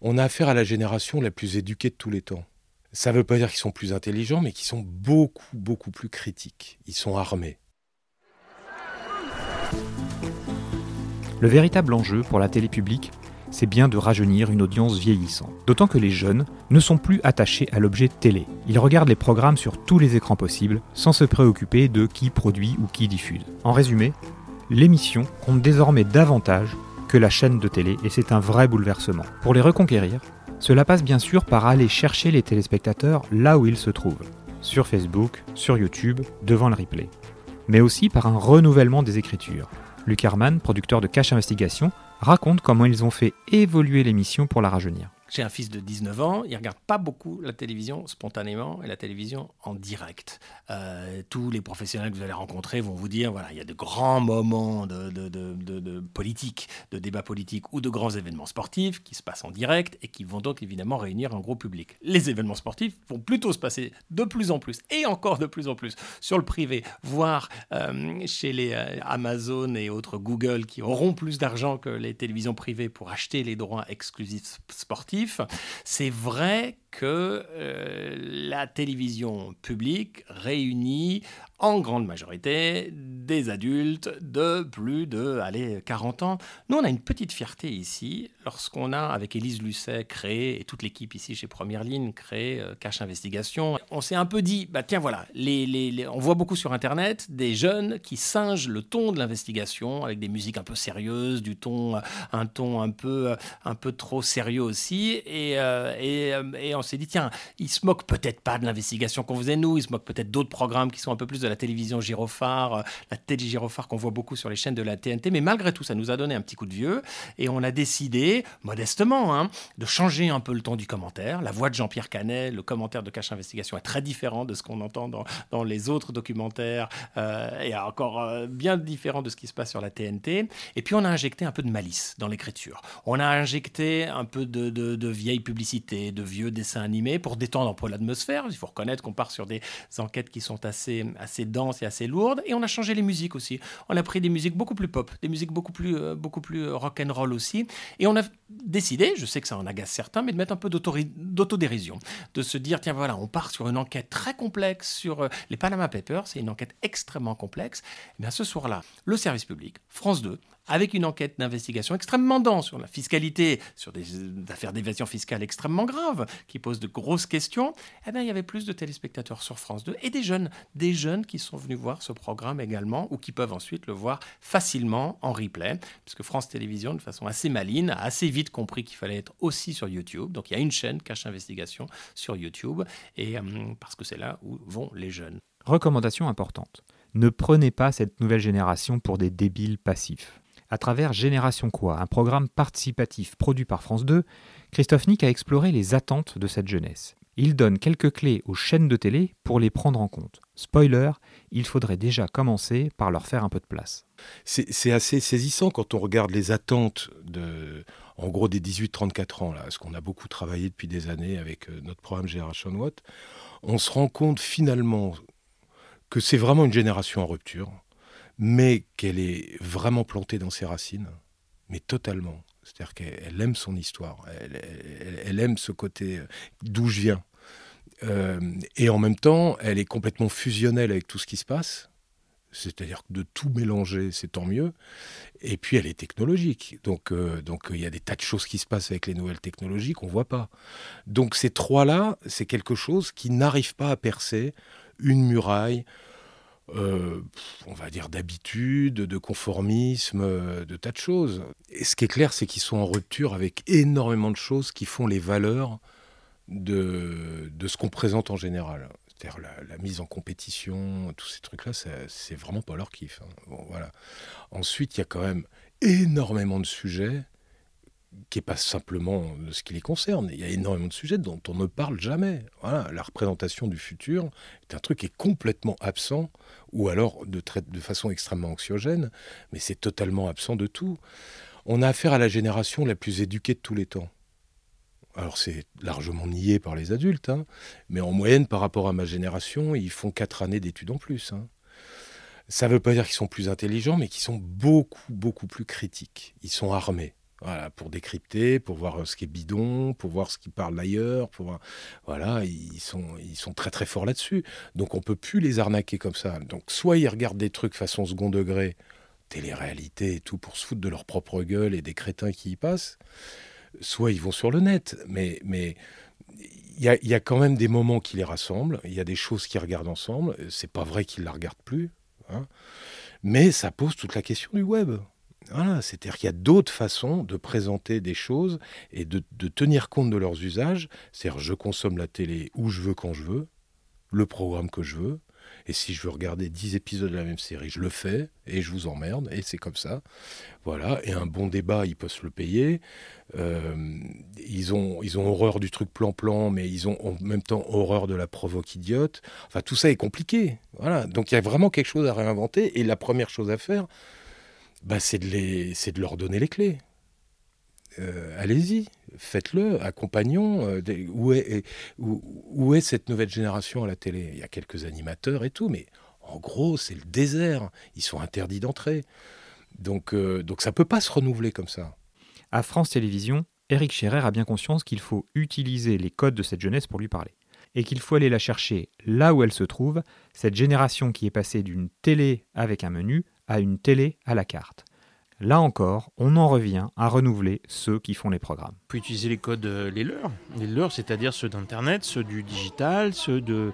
On a affaire à la génération la plus éduquée de tous les temps. Ça ne veut pas dire qu'ils sont plus intelligents, mais qu'ils sont beaucoup, beaucoup plus critiques. Ils sont armés. Le véritable enjeu pour la télé publique, c'est bien de rajeunir une audience vieillissante. D'autant que les jeunes ne sont plus attachés à l'objet télé. Ils regardent les programmes sur tous les écrans possibles, sans se préoccuper de qui produit ou qui diffuse. En résumé, l'émission compte désormais davantage que la chaîne de télé et c'est un vrai bouleversement. Pour les reconquérir, cela passe bien sûr par aller chercher les téléspectateurs là où ils se trouvent, sur Facebook, sur YouTube, devant le replay, mais aussi par un renouvellement des écritures. Luc Herman, producteur de Cache Investigation, raconte comment ils ont fait évoluer l'émission pour la rajeunir. J'ai un fils de 19 ans, il regarde pas beaucoup la télévision spontanément et la télévision en direct. Euh, tous les professionnels que vous allez rencontrer vont vous dire voilà, il y a de grands moments de, de, de, de, politique, de débat politique ou de grands événements sportifs qui se passent en direct et qui vont donc évidemment réunir un gros public. Les événements sportifs vont plutôt se passer de plus en plus et encore de plus en plus sur le privé, voire euh, chez les euh, Amazon et autres Google qui auront plus d'argent que les télévisions privées pour acheter les droits exclusifs sportifs c'est vrai que euh, la télévision publique réunit en grande majorité des adultes de plus de allez, 40 ans. Nous, on a une petite fierté ici lorsqu'on a, avec Élise Lucet, créé, et toute l'équipe ici chez Première Ligne, créé euh, Cache Investigation. On s'est un peu dit, bah, tiens, voilà, les, on voit beaucoup sur Internet des jeunes qui singent le ton de l'investigation avec des musiques un peu sérieuses, du ton, un ton un peu, un peu trop sérieux aussi. Et, euh, et, et on s'est dit, tiens, ils se moquent peut-être pas de l'investigation qu'on faisait nous, ils se moquent peut-être d'autres programmes qui sont un peu plus de la télévision gyrophare, euh, la télé gyrophare qu'on voit beaucoup sur les chaînes de la TNT, mais malgré tout, ça nous a donné un petit coup de vieux et on a décidé, modestement, hein, de changer un peu le ton du commentaire. La voix de Jean-Pierre Canet, le commentaire de Cache Investigation est très différent de ce qu'on entend dans, les autres documentaires euh, et encore euh, bien différent de ce qui se passe sur la TNT. Et puis on a injecté un peu de malice dans l'écriture. On a injecté un peu de, de, de vieilles publicités, de vieux dessins animés pour détendre un peu l'atmosphère. Il faut reconnaître qu'on part sur des enquêtes qui sont assez, assez denses et assez lourdes. Et on a changé les musiques aussi. On a pris des musiques beaucoup plus pop, des musiques beaucoup plus, euh, beaucoup plus euh, rock and roll aussi. Et on a décidé, je sais que ça en agace certains, mais de mettre un peu d'autodérision, de se dire tiens voilà, on part sur une enquête très complexe sur euh, les Panama Papers. C'est une enquête extrêmement complexe. Et eh bien ce soir-là, le service public, France 2, avec une enquête d'investigation extrêmement dense sur la fiscalité, sur des affaires d'évasion fiscale extrêmement graves, qui posent de grosses questions, eh bien, il y avait plus de téléspectateurs sur France 2 et des jeunes, des jeunes qui sont venus voir ce programme également ou qui peuvent ensuite le voir facilement en replay, puisque France Télévisions, de façon assez maline, a assez vite compris qu'il fallait être aussi sur YouTube. Donc il y a une chaîne Cache Investigation sur YouTube, et, euh, parce que c'est là où vont les jeunes. Recommandation importante. Ne prenez pas cette nouvelle génération pour des débiles passifs. À travers Génération Quoi, un programme participatif produit par France 2, Christophe Nick a exploré les attentes de cette jeunesse. Il donne quelques clés aux chaînes de télé pour les prendre en compte. Spoiler, il faudrait déjà commencer par leur faire un peu de place. C'est assez saisissant quand on regarde les attentes en gros, des 18-34 ans, là, ce qu'on a beaucoup travaillé depuis des années avec euh, notre programme Génération Watt. On se rend compte finalement que c'est vraiment une génération en rupture mais qu'elle est vraiment plantée dans ses racines, mais totalement. C'est-à-dire qu'elle aime son histoire, elle, aime ce côté euh, d'où je viens. Euh, et en même temps, elle est complètement fusionnelle avec tout ce qui se passe. C'est-à-dire que de tout mélanger, c'est tant mieux. Et puis, elle est technologique. Donc, euh, donc, il y a des tas de choses qui se passent avec les nouvelles technologies qu'on ne voit pas. Donc, ces trois-là, c'est quelque chose qui n'arrive pas à percer une muraille, euh, on va dire, d'habitude, de conformisme, euh, de tas de choses. Et ce qui est clair, c'est qu'ils sont en rupture avec énormément de choses qui font les valeurs de, de ce qu'on présente en général. C'est-à-dire la, mise en compétition, tous ces trucs-là, c'est vraiment pas leur kiff. Hein. Voilà. Ensuite, il y a quand même énormément de sujets qui n'est pas simplement ce qui les concerne. Il y a énormément de sujets dont on ne parle jamais. Voilà, la représentation du futur est un truc qui est complètement absent, ou alors de, de façon extrêmement anxiogène, mais c'est totalement absent de tout. On a affaire à la génération la plus éduquée de tous les temps. Alors c'est largement nié par les adultes, hein, mais en moyenne par rapport à ma génération, ils font quatre années d'études en plus. Hein. Ça ne veut pas dire qu'ils sont plus intelligents, mais qu'ils sont beaucoup, beaucoup plus critiques. Ils sont armés. Voilà, pour décrypter, pour voir ce qui est bidon, pour voir ce qui parle ailleurs, pour voilà, ils sont ils sont très très forts là-dessus. Donc on peut plus les arnaquer comme ça. Donc soit ils regardent des trucs façon second degré, télé-réalité et tout pour se foutre de leur propre gueule et des crétins qui y passent, soit ils vont sur le net. Mais mais il y a, y a, quand même des moments qui les rassemblent. Il y a des choses qu'ils regardent ensemble. C'est pas vrai qu'ils la regardent plus. Hein. Mais ça pose toute la question du web. Voilà, c'est-à-dire qu'il y a d'autres façons de présenter des choses et de, tenir compte de leurs usages. C'est-à-dire, je consomme la télé où je veux, quand je veux, le programme que je veux. Et si je veux regarder 10 épisodes de la même série, je le fais et je vous emmerde. Et c'est comme ça. Voilà. Et un bon débat, ils peuvent se le payer. Euh, ils, ont, ils ont horreur du truc plan-plan, mais ils ont en même temps horreur de la provoque idiote. Enfin, tout ça est compliqué. Voilà. Donc il y a vraiment quelque chose à réinventer. Et la première chose à faire, bah, c'est de, leur donner les clés. Euh, allez-y, faites-le, accompagnons. Euh, où, est, cette nouvelle génération à la télé? Il y a quelques animateurs et tout, mais en gros, c'est le désert. Ils sont interdits d'entrer. Donc, euh, ça ne peut pas se renouveler comme ça. À France Télévisions, Eric Scherer a bien conscience qu'il faut utiliser les codes de cette jeunesse pour lui parler. Et qu'il faut aller la chercher là où elle se trouve, cette génération qui est passée d'une télé avec un menu à une télé à la carte. Là encore, on en revient à renouveler ceux qui font les programmes. On peut utiliser les codes, euh, les leurs, les leurs, c'est-à-dire ceux d'Internet, ceux du digital, ceux de,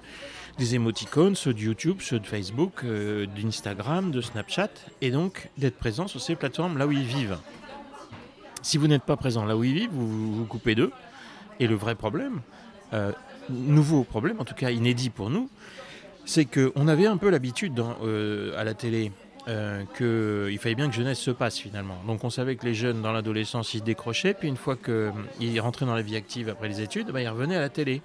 des émoticônes, ceux de YouTube, ceux de Facebook, euh, d'Instagram, de Snapchat, et donc d'être présent sur ces plateformes là où ils vivent. Si vous n'êtes pas présent là où ils vivent, vous vous coupez d'eux. Et le vrai problème, euh, nouveau problème, en tout cas inédit pour nous, c'est qu'on avait un peu l'habitude à la télé euh, qu'il fallait bien que jeunesse se passe finalement. Donc on savait que les jeunes dans l'adolescence ils décrochaient, puis une fois qu'ils rentraient dans la vie active après les études, bah, ils revenaient à la télé.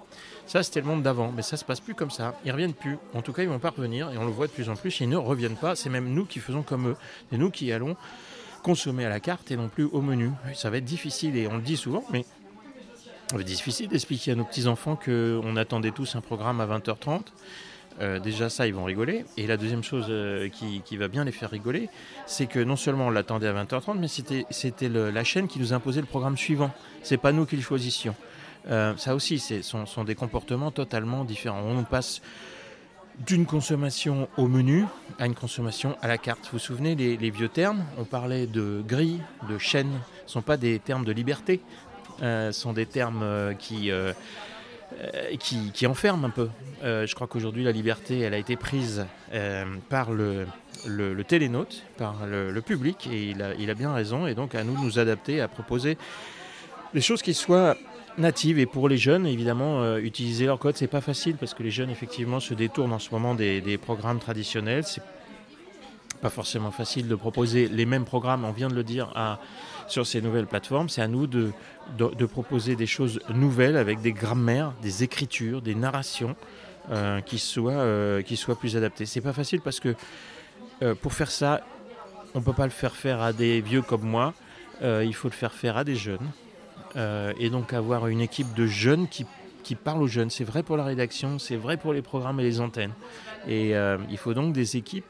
Ça c'était le monde d'avant, mais ça se passe plus comme ça. Ils reviennent plus. En tout cas ils vont pas revenir et on le voit de plus en plus. Ils ne reviennent pas. C'est même nous qui faisons comme eux. C'est nous qui allons consommer à la carte et non plus au menu. Ça va être difficile et on le dit souvent, mais difficile d'expliquer à nos petits enfants qu'on attendait tous un programme à 20h30 euh, déjà ça, ils vont rigoler. Et la deuxième chose euh, qui, va bien les faire rigoler, c'est que non seulement on l'attendait à 20h30, mais c'était la chaîne qui nous imposait le programme suivant. C'est pas nous qui le choisissions. Euh, ça aussi, ce sont, des comportements totalement différents. On passe d'une consommation au menu à une consommation à la carte. Vous vous souvenez, les, les vieux termes, on parlait de grille, de chaîne, ne sont pas des termes de liberté, ce sont des termes qui qui, qui, enferme un peu. Euh, je crois qu'aujourd'hui, la liberté, elle a été prise euh, par le, le, télénote, par le, public, et il a, bien raison. Et donc, à nous de nous adapter, à proposer des choses qui soient natives. Et pour les jeunes, évidemment, utiliser leur code, c'est pas facile parce que les jeunes, effectivement, se détournent en ce moment des, programmes traditionnels. Pas forcément facile de proposer les mêmes programmes, on vient de le dire, sur ces nouvelles plateformes. C'est à nous de, de, proposer des choses nouvelles avec des grammaires, des écritures, des narrations euh, qui, soient, euh, qui soient plus adaptées. C'est pas facile parce que euh, pour faire ça, on peut pas le faire faire à des vieux comme moi. il faut le faire faire à des jeunes. et donc avoir une équipe de jeunes qui, qui parlent aux jeunes. C'est vrai pour la rédaction, c'est vrai pour les programmes et les antennes. Et il faut donc des équipes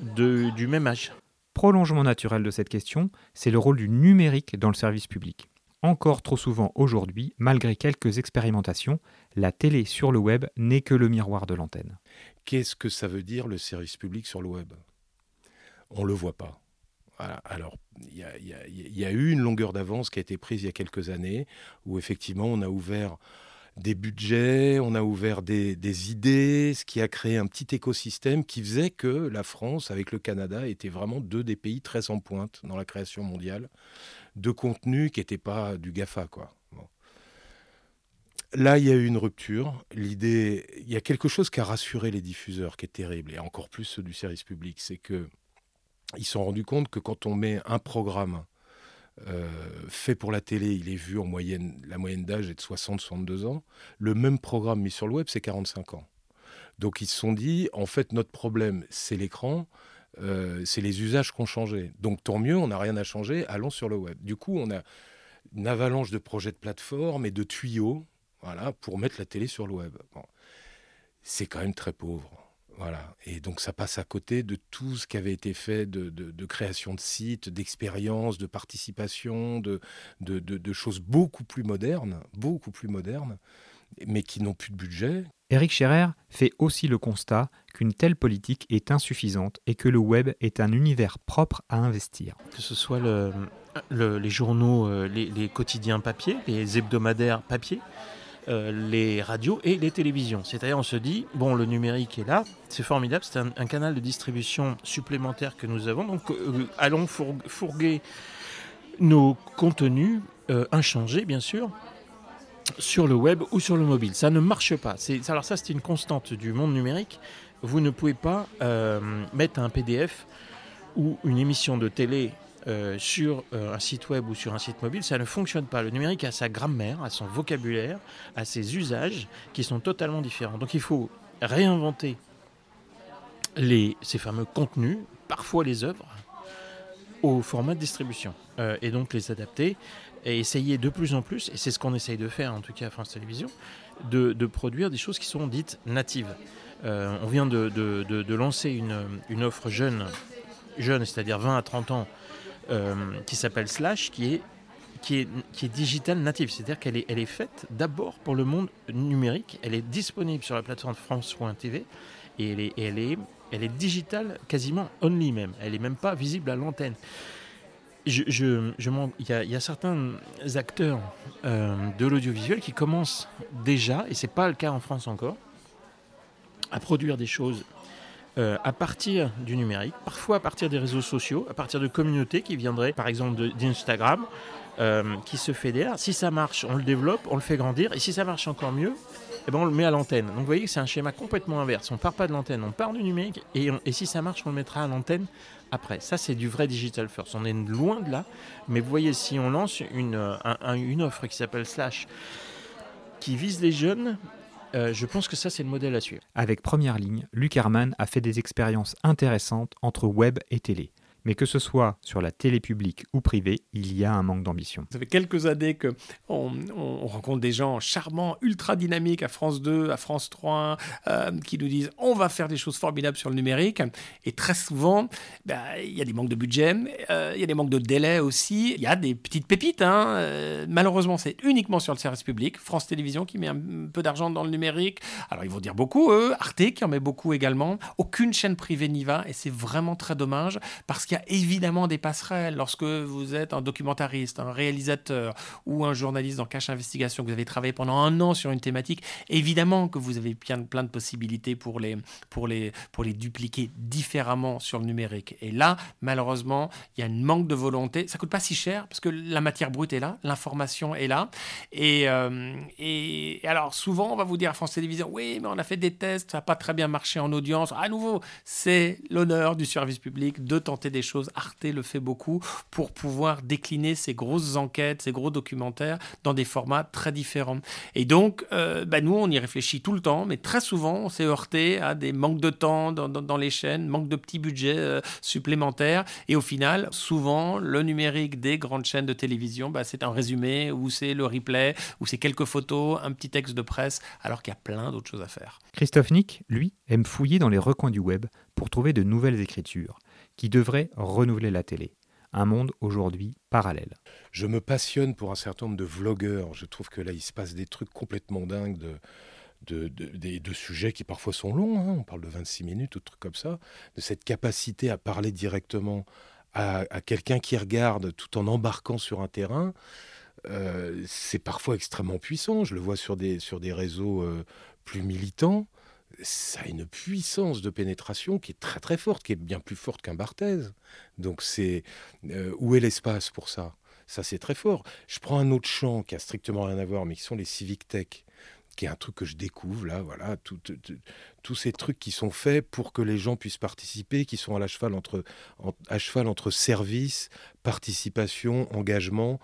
de, du même âge. Prolongement naturel de cette question, c'est le rôle du numérique dans le service public. Encore trop souvent aujourd'hui, malgré quelques expérimentations, la télé sur le web n'est que le miroir de l'antenne. Qu'est-ce que ça veut dire le service public sur le web? On ne le voit pas. Alors, il y, y, a eu une longueur d'avance qui a été prise il y a quelques années, où effectivement on a ouvert des budgets, on a ouvert des, idées, ce qui a créé un petit écosystème qui faisait que la France, avec le Canada, était vraiment deux des pays très en pointe dans la création mondiale de contenu qui n'était pas du GAFA. Quoi. Là, il y a eu une rupture. L'idée, il y a quelque chose qui a rassuré les diffuseurs, qui est terrible, et encore plus ceux du service public, c'est que ils se sont rendus compte que quand on met un programme euh, fait pour la télé, il est vu en moyenne, la moyenne d'âge est de 60-62 ans. Le même programme mis sur le web, c'est 45 ans. Donc ils se sont dit, en fait, notre problème, c'est l'écran, euh, c'est les usages qui ont changé. Donc tant mieux, on n'a rien à changer, allons sur le web. Du coup, on a une avalanche de projets de plateforme et de tuyaux voilà, pour mettre la télé sur le web. C'est quand même très pauvre. Voilà. Et donc ça passe à côté de tout ce qui avait été fait de, création de sites, d'expériences, de participation, de, de, choses beaucoup plus modernes, beaucoup plus modernes, mais qui n'ont plus de budget. Eric Scherer fait aussi le constat qu'une telle politique est insuffisante et que le web est un univers propre à investir. Que ce soit les journaux, euh, les quotidiens papier, les hebdomadaires papier, euh, les radios et les télévisions. C'est-à-dire on se dit, bon, le numérique est là, c'est formidable, c'est un, canal de distribution supplémentaire que nous avons, donc euh, allons fourguer nos contenus euh, inchangés, bien sûr, sur le web ou sur le mobile. Ça ne marche pas. Alors ça, c'est une constante du monde numérique. Vous ne pouvez pas mettre un PDF ou une émission de télé euh, sur euh, un site web ou sur un site mobile, ça ne fonctionne pas. Le numérique a sa grammaire, a son vocabulaire, a ses usages qui sont totalement différents. Donc il faut réinventer les, ces fameux contenus, parfois les œuvres, au format de distribution. Euh, et donc les adapter et essayer de plus en plus, et c'est ce qu'on essaye de faire en tout cas à France Télévisions, de, produire des choses qui sont dites natives. on vient de, lancer une, une, offre jeune, jeune c'est-à-dire 20 à 30 ans, qui s'appelle Slash, qui est qui est, qui est digital native, c'est-à-dire qu'elle est, elle est faite d'abord pour le monde numérique, elle est disponible sur la plateforme France.tv et elle est, elle est, elle est digitale quasiment only même, elle n'est même pas visible à l'antenne. Il, y a, il, y a, certains acteurs euh, de l'audiovisuel qui commencent déjà, et c'est pas le cas en France encore, à produire des choses euh, à partir du numérique, parfois à partir des réseaux sociaux, à partir de communautés qui viendraient par exemple d'Instagram, euh, qui se fédèrent. Si ça marche, on le développe, on le fait grandir, et si ça marche encore mieux, eh ben on le met à l'antenne. Donc vous voyez que c'est un schéma complètement inverse. On part pas de l'antenne, on part du numérique, et, si ça marche, on le mettra à l'antenne après. Ça, c'est du vrai digital first. On est loin de là, mais vous voyez, si on lance une, une offre qui s'appelle Slash, qui vise les jeunes, euh, je pense que ça, c'est le modèle à suivre. Avec Première Ligne, Luc a fait des expériences intéressantes entre web et télé. Mais que ce soit sur la télé publique ou privée, il y a un manque d'ambition. Ça fait quelques années que on, rencontre des gens charmants, ultra dynamiques à France 2, à France 3, euh, qui nous disent on va faire des choses formidables sur le numérique. Et très souvent, bah, il y a des manques de budget, euh, il y a des manques de délai aussi, il y a des petites pépites. Hein. Euh, malheureusement, c'est uniquement sur le service public. France Télévisions qui met un peu d'argent dans le numérique. Alors ils vont dire beaucoup, eux. Arte qui en met beaucoup également. Aucune chaîne privée n'y va et c'est vraiment très dommage parce que il y a évidemment des passerelles lorsque vous êtes un documentariste, un réalisateur ou un journaliste dans Cache Investigation, que vous avez travaillé pendant un an sur une thématique. Évidemment que vous avez plein, plein de possibilités pour les, pour, les, pour les dupliquer différemment sur le numérique. Et là, malheureusement, il y a un manque de volonté. Ça coûte pas si cher parce que la matière brute est là, l'information est là. Et, euh, et alors, souvent, on va vous dire à France Télévisions, oui, mais on a fait des tests, ça n'a pas très bien marché en audience. À nouveau, c'est l'honneur du service public de tenter des choses. Arte le fait beaucoup pour pouvoir décliner ces grosses enquêtes, ces gros documentaires dans des formats très différents. Et donc, euh, bah, nous, on y réfléchit tout le temps, mais très souvent, on s'est heurté à des manques de temps dans, les chaînes, manque de petits budgets euh, supplémentaires. Et au final, souvent, le numérique des grandes chaînes de télévision, bah, c'est un résumé ou c'est le replay ou c'est quelques photos, un petit texte de presse, alors qu'il y a plein d'autres choses à faire. Christophe Nick, lui, aime fouiller dans les recoins du web pour trouver de nouvelles écritures qui devrait renouveler la télé. Un monde aujourd'hui parallèle. Je me passionne pour un certain nombre de vlogueurs. Je trouve que là, il se passe des trucs complètement dingues de, de, sujets qui parfois sont longs, hein. on parle de 26 minutes ou de trucs comme ça, de cette capacité à parler directement à, quelqu'un qui regarde tout en embarquant sur un terrain, euh, c'est parfois extrêmement puissant. Je le vois sur des, sur des réseaux euh, plus militants ça a une puissance de pénétration qui est très très forte, qui est bien plus forte qu'un Barthez. Donc c'est euh, où est l'espace pour ça? Ça c'est très fort. Je prends un autre champ qui a strictement rien à voir, mais qui sont les civic tech, qui est un truc que je découvre là, voilà, tous ces trucs qui sont faits pour que les gens puissent participer, qui sont à, la cheval entre, à cheval entre service, participation, engagement.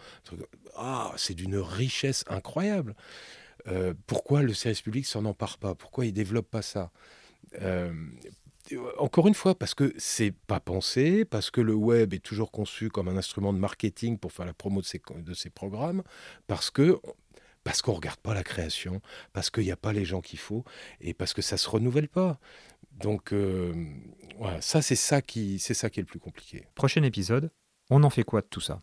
Ah, c'est d'une richesse incroyable. Euh, pourquoi le service public s'en empare pas? Pourquoi il développe pas ça? Euh, encore une fois, parce que c'est pas pensé, parce que le web est toujours conçu comme un instrument de marketing pour faire la promo de ces programmes, parce que parce qu'on regarde pas la création, parce qu'il n'y a pas les gens qu'il faut, et parce que ça se renouvelle pas. Donc euh, ça c'est ça qui c'est ça qui est le plus compliqué. Prochain épisode, on en fait quoi de tout ça?